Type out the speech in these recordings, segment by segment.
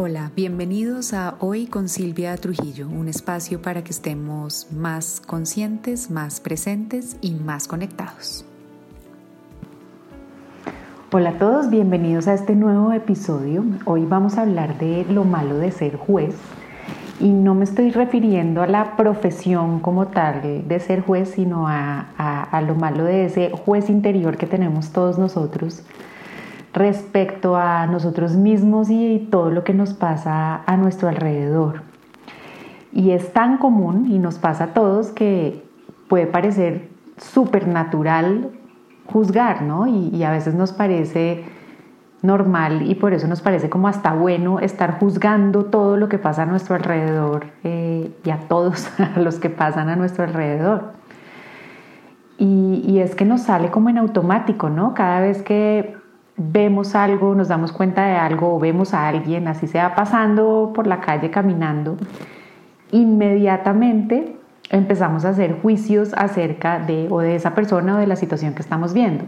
Hola, bienvenidos a Hoy con Silvia Trujillo, un espacio para que estemos más conscientes, más presentes y más conectados. Hola a todos, bienvenidos a este nuevo episodio. Hoy vamos a hablar de lo malo de ser juez y no me estoy refiriendo a la profesión como tal de ser juez, sino a, a lo malo de ese juez interior que tenemos todos nosotros respecto a nosotros mismos y todo lo que nos pasa a nuestro alrededor. Y es tan común y nos pasa a todos que puede parecer súper natural juzgar, ¿no? Y, a veces nos parece normal y por eso nos parece como hasta bueno estar juzgando todo lo que pasa a nuestro alrededor eh, y a todos los que pasan a nuestro alrededor. Y, y, es que nos sale como en automático, ¿no? Cada vez que vemos algo, nos damos cuenta de algo vemos a alguien, así sea pasando por la calle caminando, inmediatamente empezamos a hacer juicios acerca de o de esa persona o de la situación que estamos viendo.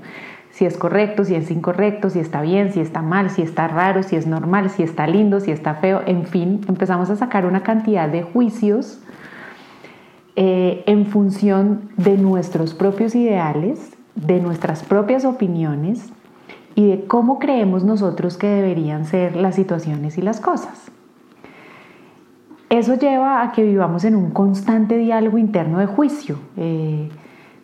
Si es correcto, si es incorrecto, si está bien, si está mal, si está raro, si es normal, si está lindo, si está feo, en fin, empezamos a sacar una cantidad de juicios eh, en función de nuestros propios ideales, de nuestras propias opiniones y de cómo creemos nosotros que deberían ser las situaciones y las cosas. Eso lleva a que vivamos en un constante diálogo interno de juicio. Eh,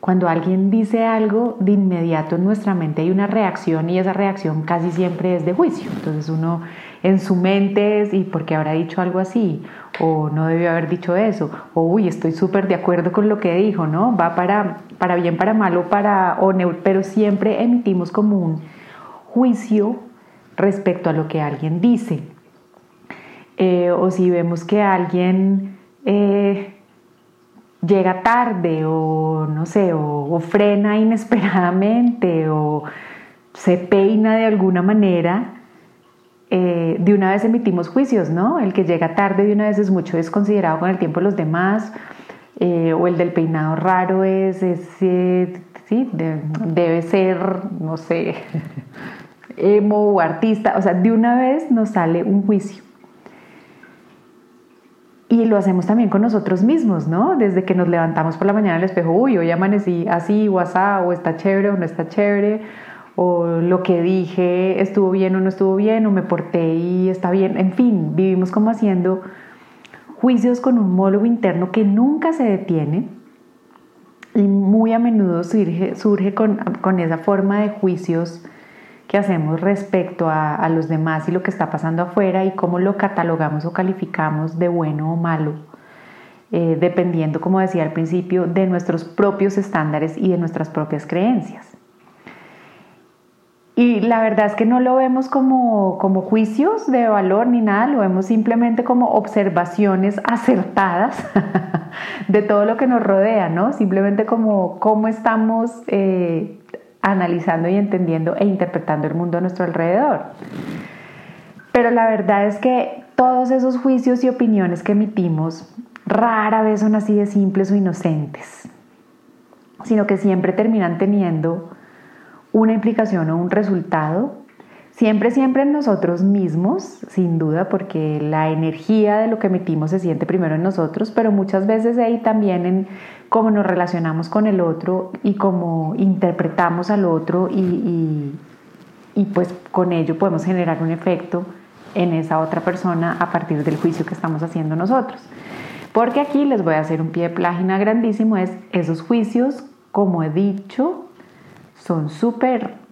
cuando alguien dice algo, de inmediato en nuestra mente hay una reacción y esa reacción casi siempre es de juicio. Entonces uno en su mente es, ¿y por qué habrá dicho algo así? O no debió haber dicho eso. O, uy, estoy súper de acuerdo con lo que dijo, ¿no? Va para, para bien, para malo, para, o pero siempre emitimos como un juicio respecto a lo que alguien dice. Eh, o si vemos que alguien eh, llega tarde o no sé, o, frena inesperadamente o se peina de alguna manera, eh, de una vez emitimos juicios, ¿no? El que llega tarde de una vez es mucho desconsiderado con el tiempo de los demás, o el del peinado raro es, sí, debe ser, no sé, emo o artista, o sea, de una vez nos sale un juicio. Y lo hacemos también con nosotros mismos, ¿no? Desde que nos levantamos por la mañana al espejo, uy, hoy amanecí así, o o está chévere o no está chévere, o lo que dije estuvo bien o no estuvo bien, o me porté y está bien. En fin, vivimos como haciendo juicios con un mólogo interno que nunca se detiene y muy a menudo surge, surge con, con esa forma de juicios que hacemos respecto a, los demás y lo que está pasando afuera y cómo lo catalogamos o calificamos de bueno o malo, eh, dependiendo, como decía al principio, de nuestros propios estándares y de nuestras propias creencias. Y la verdad es que no lo vemos como, como juicios de valor ni nada, lo vemos simplemente como observaciones acertadas de todo lo que nos rodea, ¿no? Simplemente como cómo estamos eh, analizando y entendiendo e interpretando el mundo a nuestro alrededor. Pero la verdad es que todos esos juicios y opiniones que emitimos rara vez son así de simples o inocentes, sino que siempre terminan teniendo una implicación o un resultado, siempre, siempre en nosotros mismos, sin duda, porque la energía de lo que emitimos se siente primero en nosotros, pero muchas veces ahí también en cómo nos relacionamos con el otro y cómo interpretamos al otro y, y, pues con ello podemos generar un efecto en esa otra persona a partir del juicio que estamos haciendo nosotros. Porque aquí les voy a hacer un pie de página grandísimo, es esos juicios, como he dicho, son súper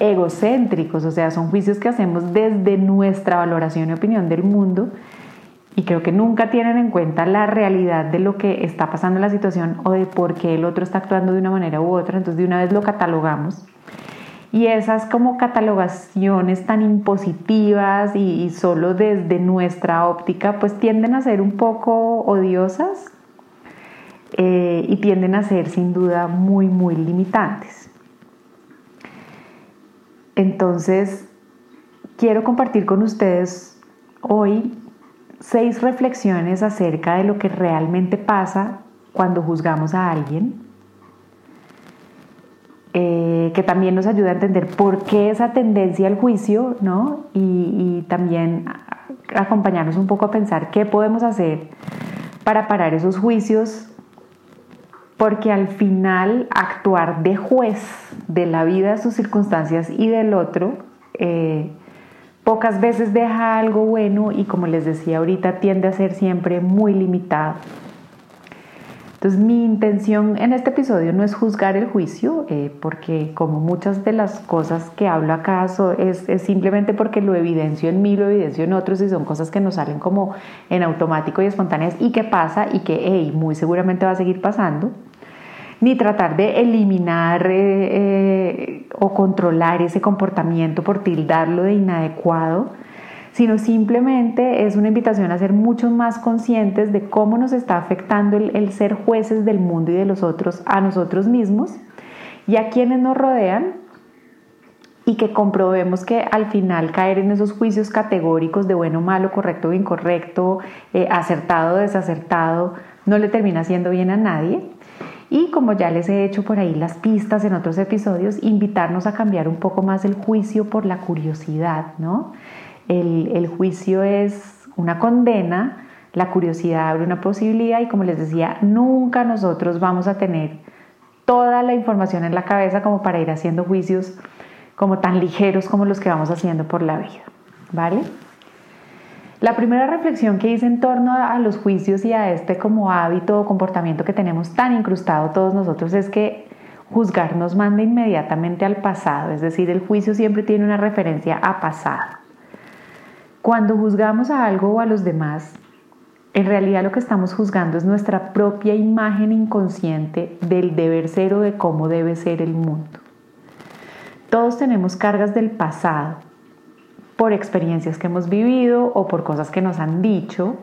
egocéntricos, o sea, son juicios que hacemos desde nuestra valoración y opinión del mundo y creo que nunca tienen en cuenta la realidad de lo que está pasando en la situación o de por qué el otro está actuando de una manera u otra, entonces de una vez lo catalogamos. Y esas como catalogaciones tan impositivas y, solo desde nuestra óptica, pues tienden a ser un poco odiosas eh, y tienden a ser sin duda muy, muy limitantes. Entonces, quiero compartir con ustedes hoy seis reflexiones acerca de lo que realmente pasa cuando juzgamos a alguien eh, que también nos ayuda a entender por qué esa tendencia al juicio, ¿no? Y, y también acompañarnos un poco a pensar qué podemos hacer para parar esos juicios, porque al final actuar de juez de la vida, sus circunstancias y del otro, eh, pocas veces deja algo bueno y como les decía ahorita, tiende a ser siempre muy limitado. Entonces mi intención en este episodio no es juzgar el juicio, eh, porque como muchas de las cosas que hablo acá es, es, simplemente porque lo evidencio en mí, lo evidencio en otros y son cosas que nos salen como en automático y espontáneas y que pasa y que hey, muy seguramente va a seguir pasando. Ni tratar de eliminar eh, eh, o controlar ese comportamiento por tildarlo de inadecuado, sino simplemente es una invitación a ser mucho más conscientes de cómo nos está afectando el, ser jueces del mundo y de los otros a nosotros mismos y a quienes nos rodean y que comprobemos que al final caer en esos juicios categóricos de bueno, malo, correcto o incorrecto, eh, acertado desacertado, no le termina haciendo bien a nadie. Y como ya les he hecho por ahí las pistas en otros episodios, invitarnos a cambiar un poco más el juicio por la curiosidad, ¿no? El, juicio es una condena, la curiosidad abre una posibilidad y como les decía, nunca nosotros vamos a tener toda la información en la cabeza como para ir haciendo juicios como tan ligeros como los que vamos haciendo por la vida, ¿vale? La primera reflexión que hice en torno a los juicios y a este como hábito o comportamiento que tenemos tan incrustado todos nosotros es que juzgar nos manda inmediatamente al pasado, es decir, el juicio siempre tiene una referencia a pasado. Cuando juzgamos a algo o a los demás, en realidad lo que estamos juzgando es nuestra propia imagen inconsciente del deber ser o de cómo debe ser el mundo. Todos tenemos cargas del pasado por experiencias que hemos vivido o por cosas que nos han dicho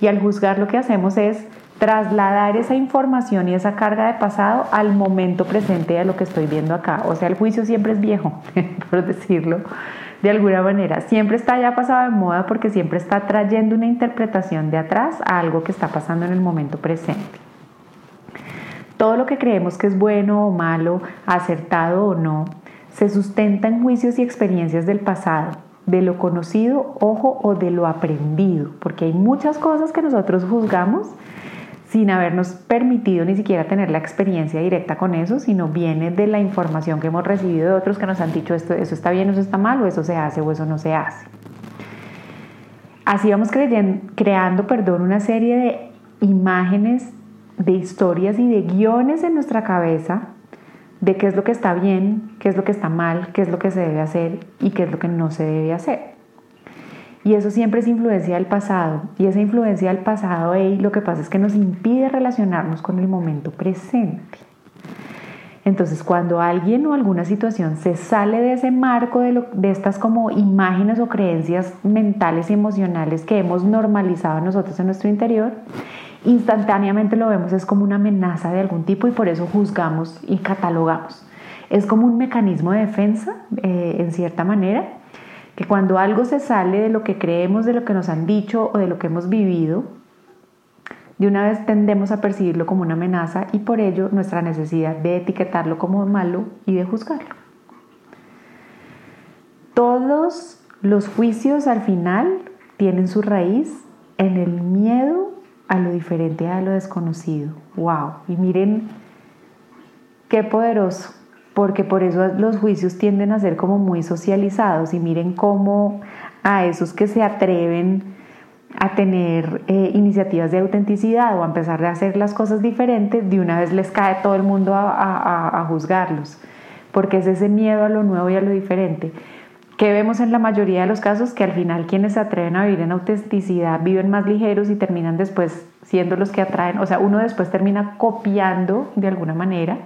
y al juzgar lo que hacemos es trasladar esa información y esa carga de pasado al momento presente de lo que estoy viendo acá. O sea, el juicio siempre es viejo, por decirlo de alguna manera. Siempre está ya pasado de moda porque siempre está trayendo una interpretación de atrás a algo que está pasando en el momento presente. Todo lo que creemos que es bueno o malo, acertado o no, se sustenta en juicios y experiencias del pasado, de lo conocido, ojo, o de lo aprendido, porque hay muchas cosas que nosotros juzgamos sin habernos permitido ni siquiera tener la experiencia directa con eso, sino viene de la información que hemos recibido de otros que nos han dicho esto, eso está bien, eso está mal, o eso se hace o eso no se hace. Así vamos creando perdón, una serie de imágenes, de historias y de guiones en nuestra cabeza de qué es lo que está bien, qué es lo que está mal, qué es lo que se debe hacer y qué es lo que no se debe hacer. Y eso siempre es influencia del pasado. Y esa influencia del pasado ahí lo que pasa es que nos impide relacionarnos con el momento presente. Entonces, cuando alguien o alguna situación se sale de ese marco de, de, estas como imágenes o creencias mentales y emocionales que hemos normalizado nosotros en nuestro interior, instantáneamente lo vemos es como una amenaza de algún tipo y por eso juzgamos y catalogamos. Es como un mecanismo de defensa, eh, en cierta manera, que cuando algo se sale de lo que creemos, de lo que nos han dicho o de lo que hemos vivido, de una vez tendemos a percibirlo como una amenaza y por ello nuestra necesidad de etiquetarlo como malo y de juzgarlo. Todos los juicios al final tienen su raíz en el miedo a lo diferente, a lo desconocido. ¡Wow! Y miren qué poderoso porque por eso los juicios tienden a ser como muy socializados y miren cómo a esos que se atreven a tener eh, iniciativas de autenticidad o a empezar a hacer las cosas diferentes, de una vez les cae todo el mundo a, a juzgarlos, porque es ese miedo a lo nuevo y a lo diferente. Que vemos en la mayoría de los casos que al final quienes se atreven a vivir en autenticidad viven más ligeros y terminan después siendo los que atraen, o sea, uno después termina copiando de alguna manera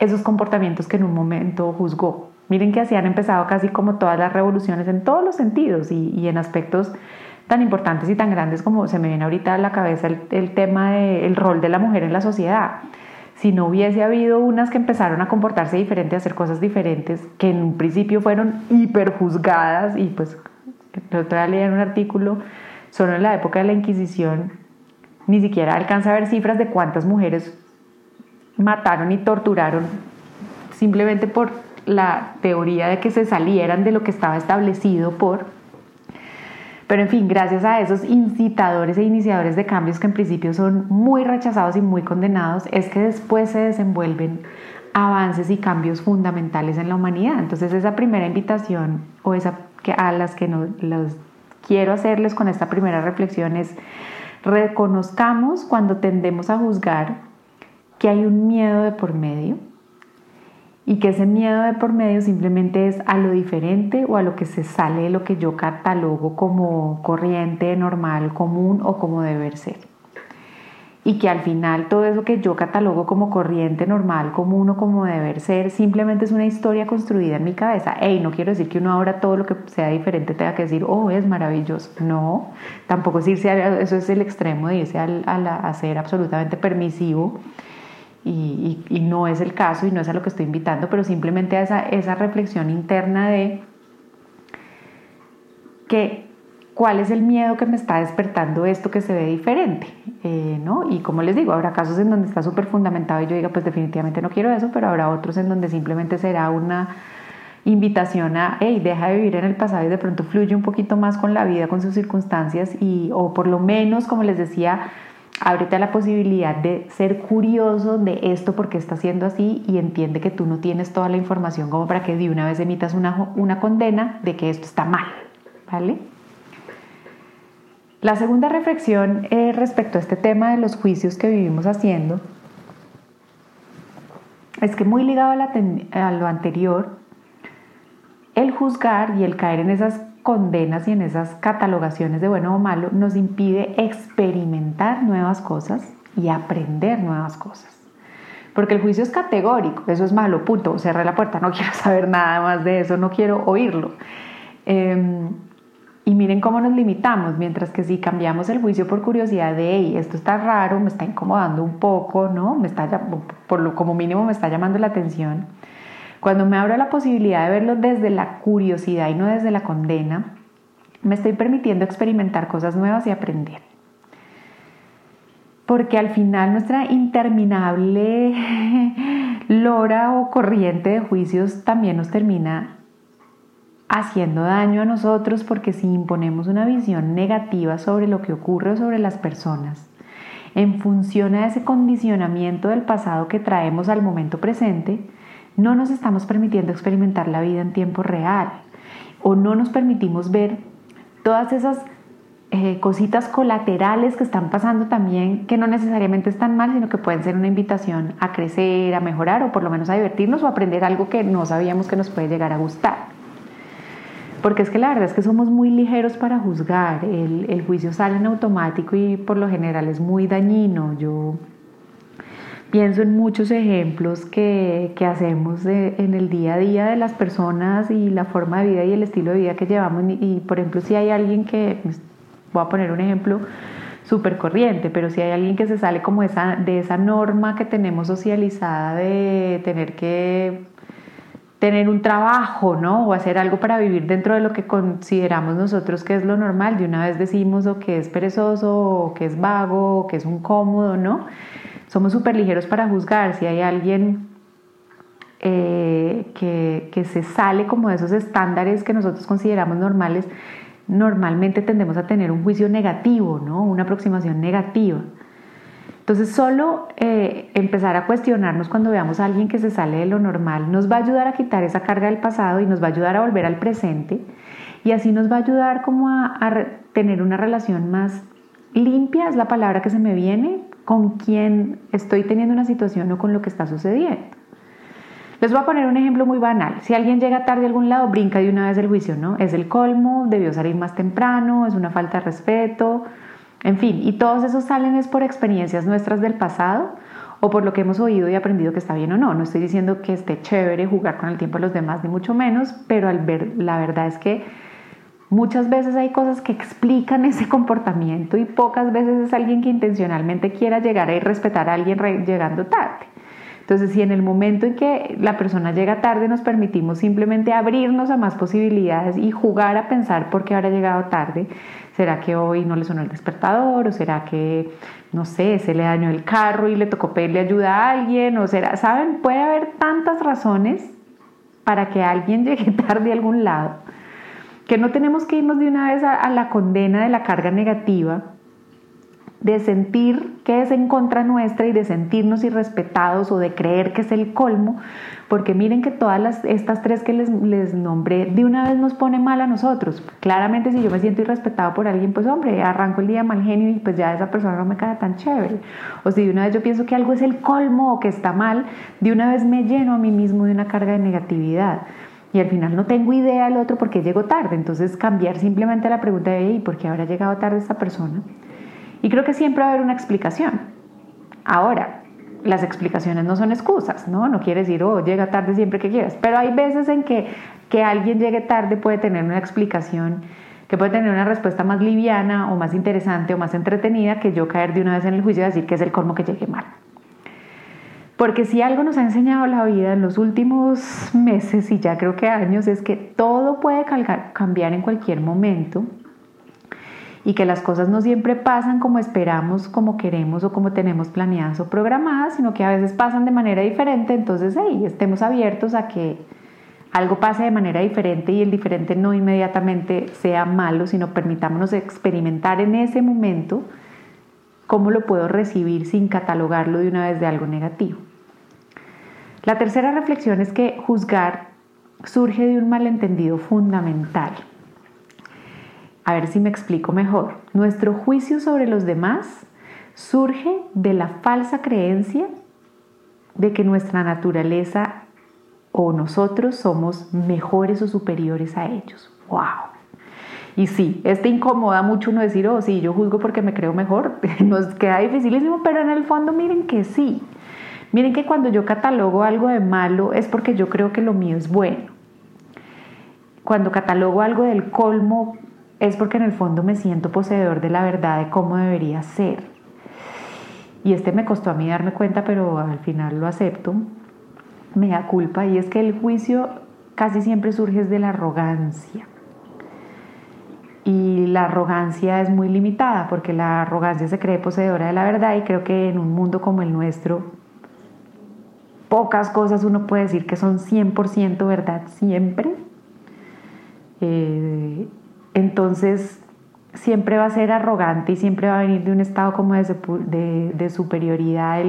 esos comportamientos que en un momento juzgó. Miren que así han empezado casi como todas las revoluciones en todos los sentidos y, en aspectos tan importantes y tan grandes como se me viene ahorita a la cabeza el, tema del rol de la mujer en la sociedad. Si no hubiese habido unas que empezaron a comportarse diferente, a hacer cosas diferentes, que en un principio fueron hiperjuzgadas y pues el otro día leí en un artículo, solo en la época de la Inquisición, ni siquiera alcanza a ver cifras de cuántas mujeres mataron y torturaron simplemente por la teoría de que se salieran de lo que estaba establecido por pero en fin, gracias a esos incitadores e iniciadores de cambios que en principio son muy rechazados y muy condenados, es que después se desenvuelven avances y cambios fundamentales en la humanidad. Entonces esa primera invitación o esa que a las que los quiero hacerles con esta primera reflexión es reconozcamos cuando tendemos a juzgar que hay un miedo de por medio y que ese miedo de por medio simplemente es a lo diferente o a lo que se sale de lo que yo catalogo como corriente, normal, común o como deber ser. Y que al final todo eso que yo catalogo como corriente, normal, común o como deber ser, simplemente es una historia construida en mi cabeza. Hey, no quiero decir que uno ahora todo lo que sea diferente tenga que decir, oh, es maravilloso. No, tampoco es irse a, eso es el extremo de irse a, a ser absolutamente permisivo y, no es el caso y no es a lo que estoy invitando, pero simplemente a esa, esa reflexión interna de que cuál es el miedo que me está despertando esto que se ve diferente, eh, ¿no? Y como les digo, habrá casos en donde está súper fundamentado y yo diga, pues definitivamente no quiero eso, pero habrá otros en donde simplemente será una invitación a, hey, deja de vivir en el pasado y de pronto fluye un poquito más con la vida, con sus circunstancias y, o por lo menos, como les decía, ábrete a la posibilidad de ser curioso de esto porque está siendo así y entiende que tú no tienes toda la información como para que de una vez emitas una, una condena de que esto está mal, ¿vale? La segunda reflexión es respecto a este tema de los juicios que vivimos haciendo es que muy ligado a, a lo anterior, el juzgar y el caer en esas condenas y en esas catalogaciones de bueno o malo nos impide experimentar nuevas cosas y aprender nuevas cosas. Porque el juicio es categórico, eso es malo, punto, cerré la puerta, no quiero saber nada más de eso, no quiero oírlo. Em, y miren cómo nos limitamos, mientras que si cambiamos el juicio por curiosidad de, hey, esto está raro, me está incomodando un poco, ¿no? Me está, por lo como mínimo me está llamando la atención cuando me abro la posibilidad de verlo desde la curiosidad y no desde la condena, me estoy permitiendo experimentar cosas nuevas y aprender. Porque al final nuestra interminable lora o corriente de juicios también nos termina haciendo daño a nosotros porque si imponemos una visión negativa sobre lo que ocurre o sobre las personas, en función a ese condicionamiento del pasado que traemos al momento presente, no nos estamos permitiendo experimentar la vida en tiempo real o no nos permitimos ver todas esas eh, cositas colaterales que están pasando también, que no necesariamente están mal, sino que pueden ser una invitación a crecer, a mejorar o por lo menos a divertirnos o aprender algo que no sabíamos que nos puede llegar a gustar. Porque es que la verdad es que somos muy ligeros para juzgar, el, el juicio sale en automático y por lo general es muy dañino. Yo Pienso en muchos ejemplos que, que hacemos en el día a día de las personas y la forma de vida y el estilo de vida que llevamos. Y, por ejemplo, si hay alguien que, pues, voy a poner un ejemplo súper corriente, pero si hay alguien que se sale como esa, de esa norma que tenemos socializada de tener que tener un trabajo, ¿no? O hacer algo para vivir dentro de lo que consideramos nosotros que es lo normal. De una vez decimos o que es perezoso, o que es vago, o que es un cómodo, ¿no? Somos súper ligeros para juzgar. Si hay alguien eh, que, se sale como de esos estándares que nosotros consideramos normales, normalmente tendemos a tener un juicio negativo, ¿no? una aproximación negativa. Entonces solo eh, empezar a cuestionarnos cuando veamos a alguien que se sale de lo normal nos va a ayudar a quitar esa carga del pasado y nos va a ayudar a volver al presente y así nos va a ayudar como a tener una relación más limpia, es la palabra que se me viene, con quien estoy teniendo una situación o con lo que está sucediendo. Les voy a poner un ejemplo muy banal. Si alguien llega tarde a algún lado, brinca de una vez el juicio, ¿no? Es el colmo, debió salir más temprano, es una falta de respeto, en fin, y todos esos salen es por experiencias nuestras del pasado o por lo que hemos oído y aprendido que está bien o no. No estoy diciendo que esté chévere jugar con el tiempo de los demás, ni mucho menos, pero al ver, la verdad es que Muchas veces hay cosas que explican ese comportamiento y pocas veces es alguien que intencionalmente quiera llegar a respetar a alguien llegando tarde. Entonces, si en el momento en que la persona llega tarde nos permitimos simplemente abrirnos a más posibilidades y jugar a pensar por qué habrá llegado tarde, ¿será que hoy no le sonó el despertador? ¿O será que, no sé, se le dañó el carro y le tocó pedirle ayuda a alguien? ¿O será, saben, puede haber tantas razones para que alguien llegue tarde a algún lado, que no tenemos que irnos de una vez a, la condena de la carga negativa, de sentir que es en contra nuestra y de sentirnos irrespetados o de creer que es el colmo, porque miren que todas estas tres que les, les, nombré de una vez nos pone mal a nosotros. Claramente si yo me siento irrespetado por alguien, pues hombre, arranco el día mal genio y pues ya esa persona no me queda tan chévere. O si de una vez yo pienso que algo es el colmo o que está mal, de una vez me lleno a mí mismo de una carga de negatividad. Y al final no tengo idea del otro porque llego tarde. Entonces cambiar simplemente la pregunta de, ¿y por qué habrá llegado tarde esta persona? Y creo que siempre va a haber una explicación. Ahora, las explicaciones no son excusas, ¿no? No quiere decir, oh, llega tarde siempre que quieras, pero hay veces en que que alguien llegue tarde puede tener una explicación, que puede tener una respuesta más liviana o más interesante o más entretenida que yo caer de una vez en el juicio y decir que es el colmo que llegue mal. Porque si algo nos ha enseñado la vida en los últimos meses y ya creo que años es que todo puede cambiar en cualquier momento y que las cosas no siempre pasan como esperamos, como queremos o como tenemos planeadas o programadas, sino que a veces pasan de manera diferente, entonces hey, estemos abiertos a que algo pase de manera diferente y el diferente no inmediatamente sea malo, sino permitámonos experimentar en ese momento cómo lo puedo recibir sin catalogarlo de una vez de algo negativo. La tercera reflexión es que juzgar surge de un malentendido fundamental. A ver si me explico mejor. Nuestro juicio sobre los demás surge de la falsa creencia de que nuestra naturaleza o nosotros somos mejores o superiores a ellos. ¡Wow! Y sí, este incomoda mucho uno decir, oh, sí, yo juzgo porque me creo mejor. Nos queda dificilísimo, pero en el fondo miren que sí. Miren que cuando yo catalogo algo de malo es porque yo creo que lo mío es bueno. Cuando catalogo algo del colmo es porque en el fondo me siento poseedor de la verdad de cómo debería ser. Y este me costó a mí darme cuenta, pero al final lo acepto. Me da culpa y es que el juicio casi siempre surge de la arrogancia. Y la arrogancia es muy limitada porque la arrogancia se cree poseedora de la verdad y creo que en un mundo como el nuestro, pocas cosas uno puede decir que son 100% verdad siempre. Eh, entonces siempre va a ser arrogante y siempre va a venir de un estado como de, superioridad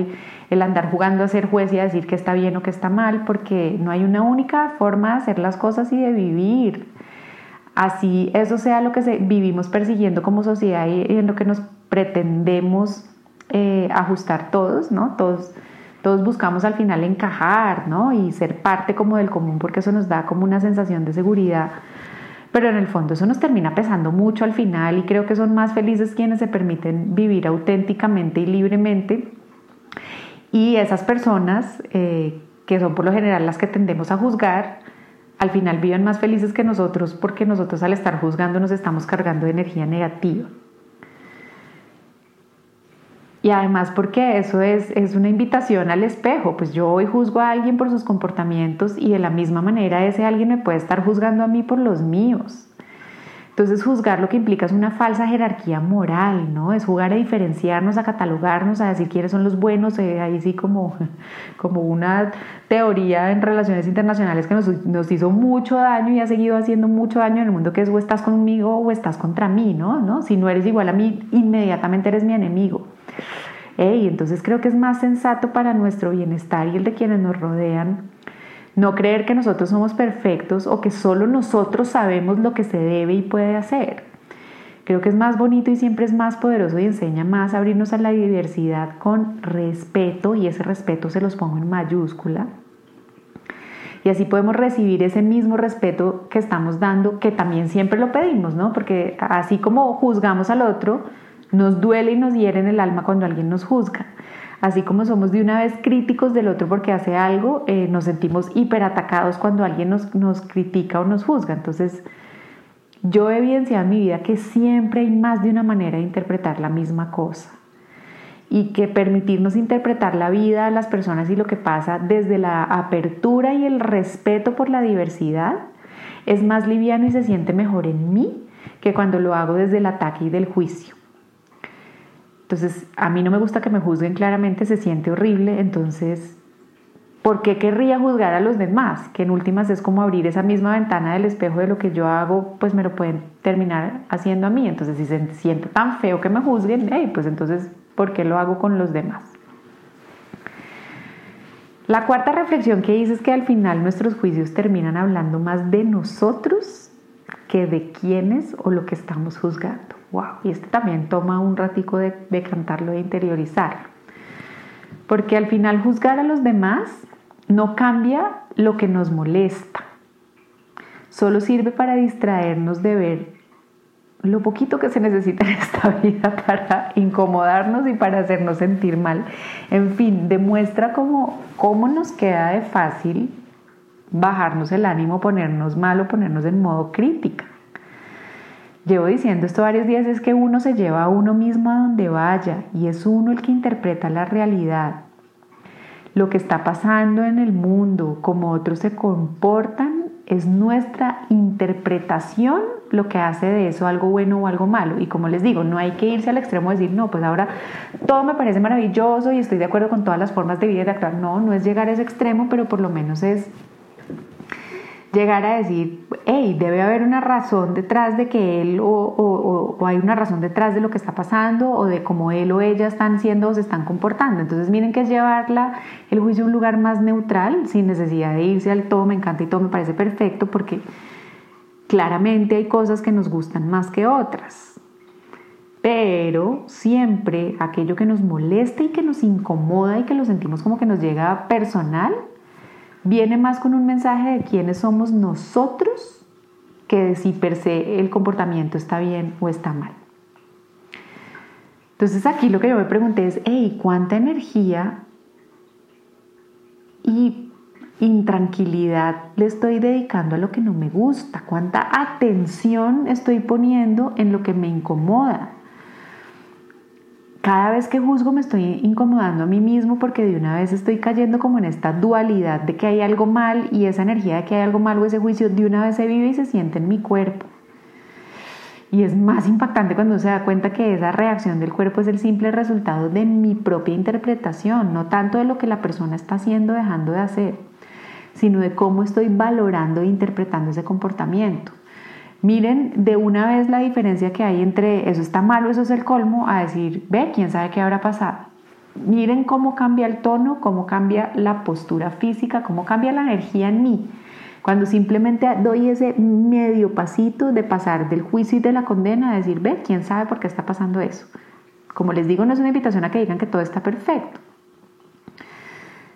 el, andar jugando a ser juez y a decir que está bien o que está mal, porque no hay una única forma de hacer las cosas y de vivir. Así eso sea lo que vivimos persiguiendo como sociedad y, en lo que nos pretendemos eh, ajustar todos, ¿no? Todos, todos buscamos al final encajar, ¿no? Y ser parte como del común porque eso nos da como una sensación de seguridad pero en el fondo eso nos termina pesando mucho al final y creo que son más felices quienes se permiten vivir auténticamente y libremente. Y esas personas, eh, que son por lo general las que tendemos a juzgar, al final viven más felices que nosotros porque nosotros al estar juzgando nos estamos cargando de energía negativa. Y además porque eso es, es una invitación al espejo, pues yo hoy juzgo a alguien por sus comportamientos y de la misma manera ese alguien me puede estar juzgando a mí por los míos. Entonces juzgar lo que implica es una falsa jerarquía moral, ¿no? Es jugar a diferenciarnos, a catalogarnos, a decir quiénes son los buenos, eh, ahí sí como, como una teoría en relaciones internacionales que nos, nos, hizo mucho daño y ha seguido haciendo mucho daño en el mundo, que es o estás conmigo o estás contra mí, ¿no? ¿no? Si no eres igual a mí, inmediatamente eres mi enemigo. Y entonces creo que es más sensato para nuestro bienestar y el de quienes nos rodean no creer que nosotros somos perfectos o que solo nosotros sabemos lo que se debe y puede hacer. Creo que es más bonito y siempre es más poderoso y enseña más a abrirnos a la diversidad con respeto y ese respeto se los pongo en mayúscula. Y así podemos recibir ese mismo respeto que estamos dando, que también siempre lo pedimos, ¿no? Porque así como juzgamos al otro, nos duele y nos hiere en el alma cuando alguien nos juzga. Así como somos de una vez críticos del otro porque hace algo, eh, nos sentimos hiperatacados cuando alguien nos, nos critica o nos juzga. Entonces, yo he evidenciado en mi vida que siempre hay más de una manera de interpretar la misma cosa. y que permitirnos interpretar la vida, las personas y lo que pasa desde la apertura y el respeto por la diversidad es más liviano y se siente mejor en mí que cuando lo hago desde el ataque y del juicio. Entonces, a mí no me gusta que me juzguen claramente, se siente horrible, entonces, ¿por qué querría juzgar a los demás? Que en últimas es como abrir esa misma ventana del espejo de lo que yo hago, pues me lo pueden terminar haciendo a mí. Entonces, si se siente tan feo que me juzguen, pues entonces, ¿por qué lo hago con los demás? La cuarta reflexión que hice es que al final nuestros juicios terminan hablando más de nosotros que de quiénes o lo que estamos juzgando. Wow, y este también toma un ratico de, cantarlo, de interiorizarlo. Porque al final juzgar a los demás no cambia lo que nos molesta. Solo sirve para distraernos de ver lo poquito que se necesita en esta vida para incomodarnos y para hacernos sentir mal. En fin, demuestra cómo, cómo nos queda de fácil bajarnos el ánimo, ponernos mal o ponernos en modo crítica llevo diciendo esto varios días, es que uno se lleva a uno mismo a donde vaya y es uno el que interpreta la realidad. Lo que está pasando en el mundo, cómo otros se comportan, es nuestra interpretación lo que hace de eso algo bueno o algo malo. Y como les digo, no hay que irse al extremo de decir, no, pues ahora todo me parece maravilloso y estoy de acuerdo con todas las formas de vida y de actuar. No, no es llegar a ese extremo, pero por lo menos es llegar a decir, hey, debe haber una razón detrás de que él o, hay una razón detrás de lo que está pasando o de cómo él o ella están siendo o se están comportando. Entonces miren que es llevarla el juicio a un lugar más neutral, sin necesidad de irse al todo me encanta y todo me parece perfecto, porque claramente hay cosas que nos gustan más que otras. Pero siempre aquello que nos molesta y que nos incomoda y que lo sentimos como que nos llega personal, viene más con un mensaje de quiénes somos nosotros que de si per se el comportamiento está bien o está mal. Entonces aquí lo que yo me pregunté es, hey, ¿cuánta energía y intranquilidad le estoy dedicando a lo que no me gusta? ¿Cuánta atención estoy poniendo en lo que me incomoda? Cada vez que juzgo me estoy incomodando a mí mismo porque de una vez estoy cayendo como en esta dualidad de que hay algo mal y esa energía de que hay algo mal o ese juicio de una vez se vive y se siente en mi cuerpo. Y es más impactante cuando se da cuenta que esa reacción del cuerpo es el simple resultado de mi propia interpretación, no tanto de lo que la persona está haciendo o dejando de hacer, sino de cómo estoy valorando e interpretando ese comportamiento. Miren de una vez la diferencia que hay entre eso está malo, eso es el colmo, a decir, ve, quién sabe qué habrá pasado. Miren cómo cambia el tono, cómo cambia la postura física, cómo cambia la energía en mí. Cuando simplemente doy ese medio pasito de pasar del juicio y de la condena a decir, ve, quién sabe por qué está pasando eso. Como les digo, no es una invitación a que digan que todo está perfecto.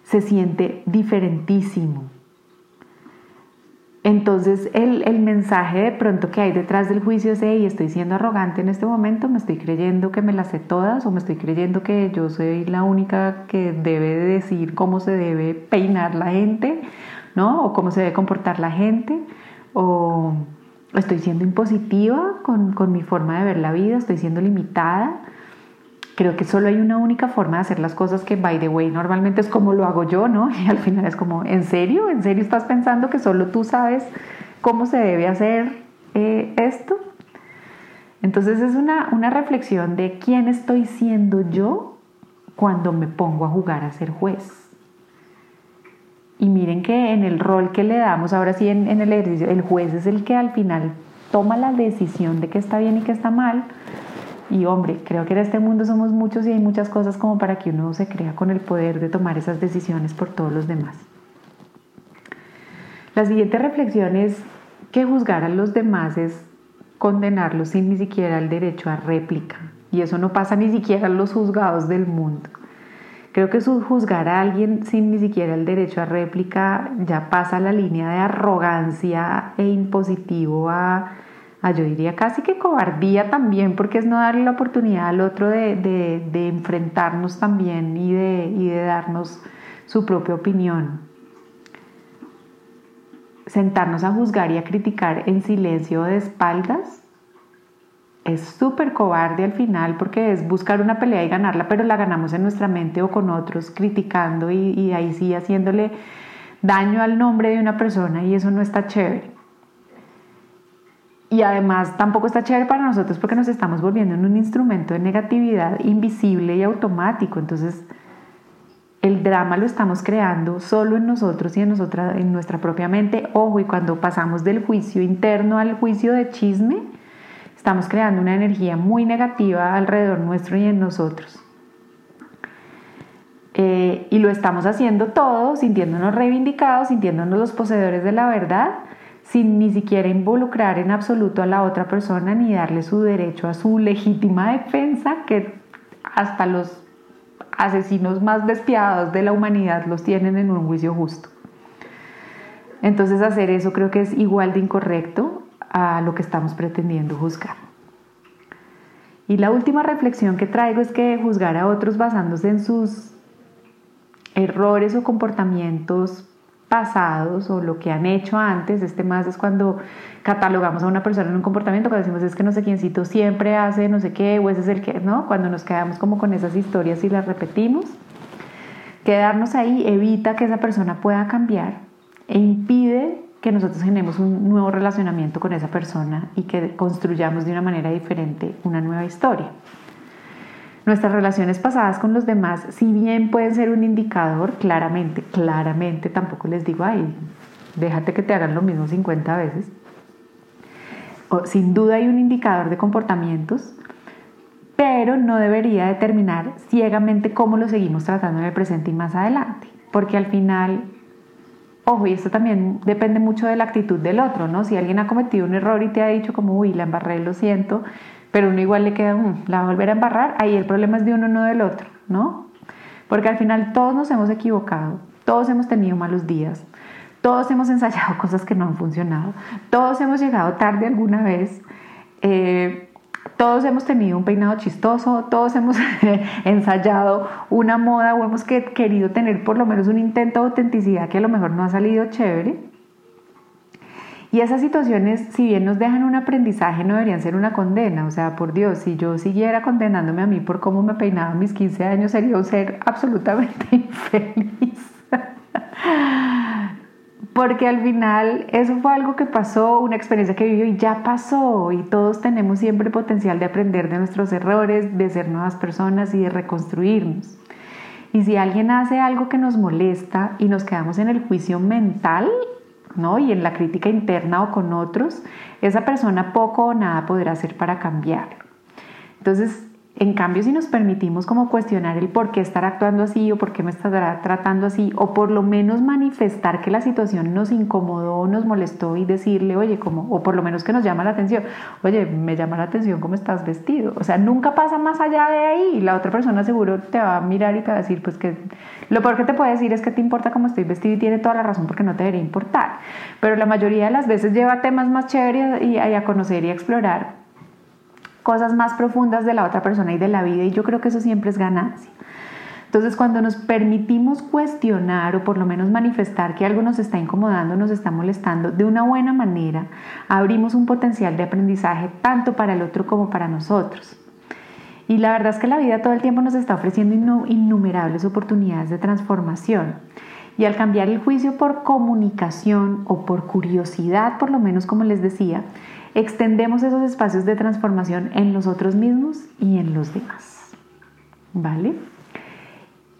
Se siente diferentísimo. Entonces el, mensaje de pronto que hay detrás del juicio es, hey, estoy siendo arrogante en este momento, me estoy creyendo que me las sé todas o me estoy creyendo que yo soy la única que debe decir cómo se debe peinar la gente, ¿no? O cómo se debe comportar la gente, o estoy siendo impositiva con, con mi forma de ver la vida, estoy siendo limitada creo que solo hay una única forma de hacer las cosas que, by the way, normalmente es como lo hago yo, ¿no? Y al final es como, ¿en serio? ¿En serio estás pensando que solo tú sabes cómo se debe hacer eh, esto? Entonces es una, una reflexión de quién estoy siendo yo cuando me pongo a jugar a ser juez. Y miren que en el rol que le damos, ahora sí en, en el ejercicio, el juez es el que al final toma la decisión de qué está bien y qué está mal, y hombre, creo que en este mundo somos muchos y hay muchas cosas como para que uno se crea con el poder de tomar esas decisiones por todos los demás. La siguiente reflexión es que juzgar a los demás es condenarlos sin ni siquiera el derecho a réplica. Y eso no pasa ni siquiera en los juzgados del mundo. Creo que juzgar a alguien sin ni siquiera el derecho a réplica ya pasa la línea de arrogancia e impositivo a Ah, yo diría casi que cobardía también, porque es no darle la oportunidad al otro de, enfrentarnos también y de, y de darnos su propia opinión. Sentarnos a juzgar y a criticar en silencio de espaldas es súper cobarde al final porque es buscar una pelea y ganarla, pero la ganamos en nuestra mente o con otros, criticando y, y ahí sí haciéndole daño al nombre de una persona y eso no está chévere. Y además tampoco está chévere para nosotros porque nos estamos volviendo en un instrumento de negatividad invisible y automático. Entonces, el drama lo estamos creando solo en nosotros y en, nosotras, en nuestra propia mente. Ojo, y cuando pasamos del juicio interno al juicio de chisme, estamos creando una energía muy negativa alrededor nuestro y en nosotros. Eh, y lo estamos haciendo todo sintiéndonos reivindicados, sintiéndonos los poseedores de la verdad, sin ni siquiera involucrar en absoluto a la otra persona ni darle su derecho a su legítima defensa que hasta los asesinos más despiadados de la humanidad los tienen en un juicio justo. Entonces hacer eso creo que es igual de incorrecto a lo que estamos pretendiendo juzgar. Y la última reflexión que traigo es que juzgar a otros basándose en sus errores o comportamientos pasados o lo que han hecho antes, este más es cuando catalogamos a una persona en un comportamiento, cuando decimos es que no sé quiéncito siempre hace no sé qué, o ese es el que, ¿no? Cuando nos quedamos como con esas historias y las repetimos, quedarnos ahí evita que esa persona pueda cambiar e impide que nosotros generemos un nuevo relacionamiento con esa persona y que construyamos de una manera diferente una nueva historia. Nuestras relaciones pasadas con los demás, si bien pueden ser un indicador, claramente, claramente, tampoco les digo, ay, déjate que te hagan lo mismo 50 veces. Sin duda hay un indicador de comportamientos, pero no debería determinar ciegamente cómo lo seguimos tratando en el presente y más adelante, porque al final, ojo, y esto también depende mucho de la actitud del otro, ¿no? Si alguien ha cometido un error y te ha dicho como, uy, la embarré, lo siento, pero uno igual le queda, mm, la va a volver a embarrar, ahí el problema es de uno, no del otro, ¿no? Porque al final todos nos hemos equivocado, todos hemos tenido malos días, todos hemos ensayado cosas que no han funcionado, todos hemos llegado tarde alguna vez, eh, todos hemos tenido un peinado chistoso, todos hemos ensayado una moda o hemos querido tener por lo menos un intento de autenticidad que a lo mejor no ha salido chévere. Y esas situaciones, si bien nos dejan un aprendizaje, no deberían ser una condena. O sea, por Dios, si yo siguiera condenándome a mí por cómo me peinaba a mis 15 años, sería un ser absolutamente infeliz. Porque al final eso fue algo que pasó, una experiencia que vivió y ya pasó. Y todos tenemos siempre potencial de aprender de nuestros errores, de ser nuevas personas y de reconstruirnos. Y si alguien hace algo que nos molesta y nos quedamos en el juicio mental, y en la crítica interna o con otros, esa persona poco o nada podrá hacer para cambiarlo. Entonces, en cambio, si nos permitimos como cuestionar el por qué estar actuando así o por qué me estará tratando así, o por lo menos manifestar que la situación nos incomodó, nos molestó y decirle, oye, como, o por lo menos que nos llama la atención, oye, me llama la atención cómo estás vestido. O sea, nunca pasa más allá de ahí. La otra persona seguro te va a mirar y te va a decir, pues que lo peor que te puede decir es que te importa cómo estoy vestido y tiene toda la razón porque no te debería importar. Pero la mayoría de las veces lleva temas más chéveres y a conocer y a explorar cosas más profundas de la otra persona y de la vida y yo creo que eso siempre es ganancia. Entonces cuando nos permitimos cuestionar o por lo menos manifestar que algo nos está incomodando, nos está molestando de una buena manera, abrimos un potencial de aprendizaje tanto para el otro como para nosotros. Y la verdad es que la vida todo el tiempo nos está ofreciendo innumerables oportunidades de transformación. Y al cambiar el juicio por comunicación o por curiosidad, por lo menos como les decía, extendemos esos espacios de transformación en nosotros mismos y en los demás. ¿Vale?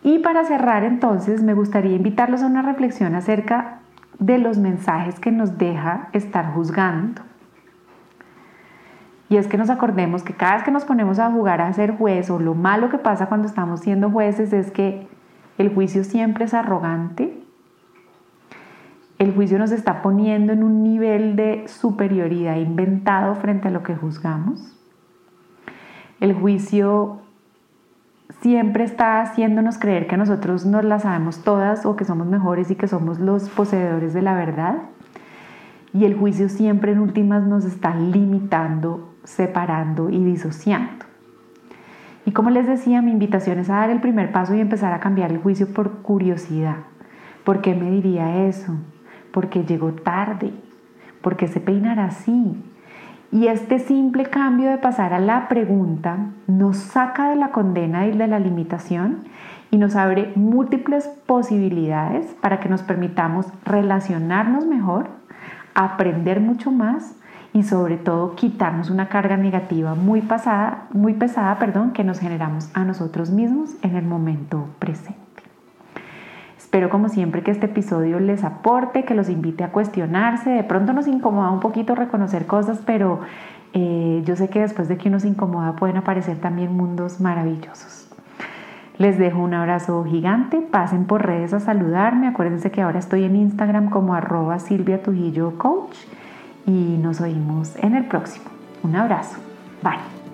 Y para cerrar entonces, me gustaría invitarlos a una reflexión acerca de los mensajes que nos deja estar juzgando. Y es que nos acordemos que cada vez que nos ponemos a jugar a ser juez o lo malo que pasa cuando estamos siendo jueces es que el juicio siempre es arrogante el juicio nos está poniendo en un nivel de superioridad inventado frente a lo que juzgamos. El juicio siempre está haciéndonos creer que nosotros nos la sabemos todas o que somos mejores y que somos los poseedores de la verdad. Y el juicio siempre en últimas nos está limitando, separando y disociando. Y como les decía, mi invitación es a dar el primer paso y empezar a cambiar el juicio por curiosidad. ¿Por qué me diría eso? Porque llegó tarde, porque se peinará así. Y este simple cambio de pasar a la pregunta nos saca de la condena y de la limitación y nos abre múltiples posibilidades para que nos permitamos relacionarnos mejor, aprender mucho más y sobre todo quitarnos una carga negativa muy, pasada, muy pesada perdón, que nos generamos a nosotros mismos en el momento presente. Espero como siempre que este episodio les aporte, que los invite a cuestionarse. De pronto nos incomoda un poquito reconocer cosas, pero eh, yo sé que después de que uno se incomoda pueden aparecer también mundos maravillosos. Les dejo un abrazo gigante, pasen por redes a saludarme, acuérdense que ahora estoy en Instagram como arroba Silvia Coach y nos oímos en el próximo. Un abrazo. Bye.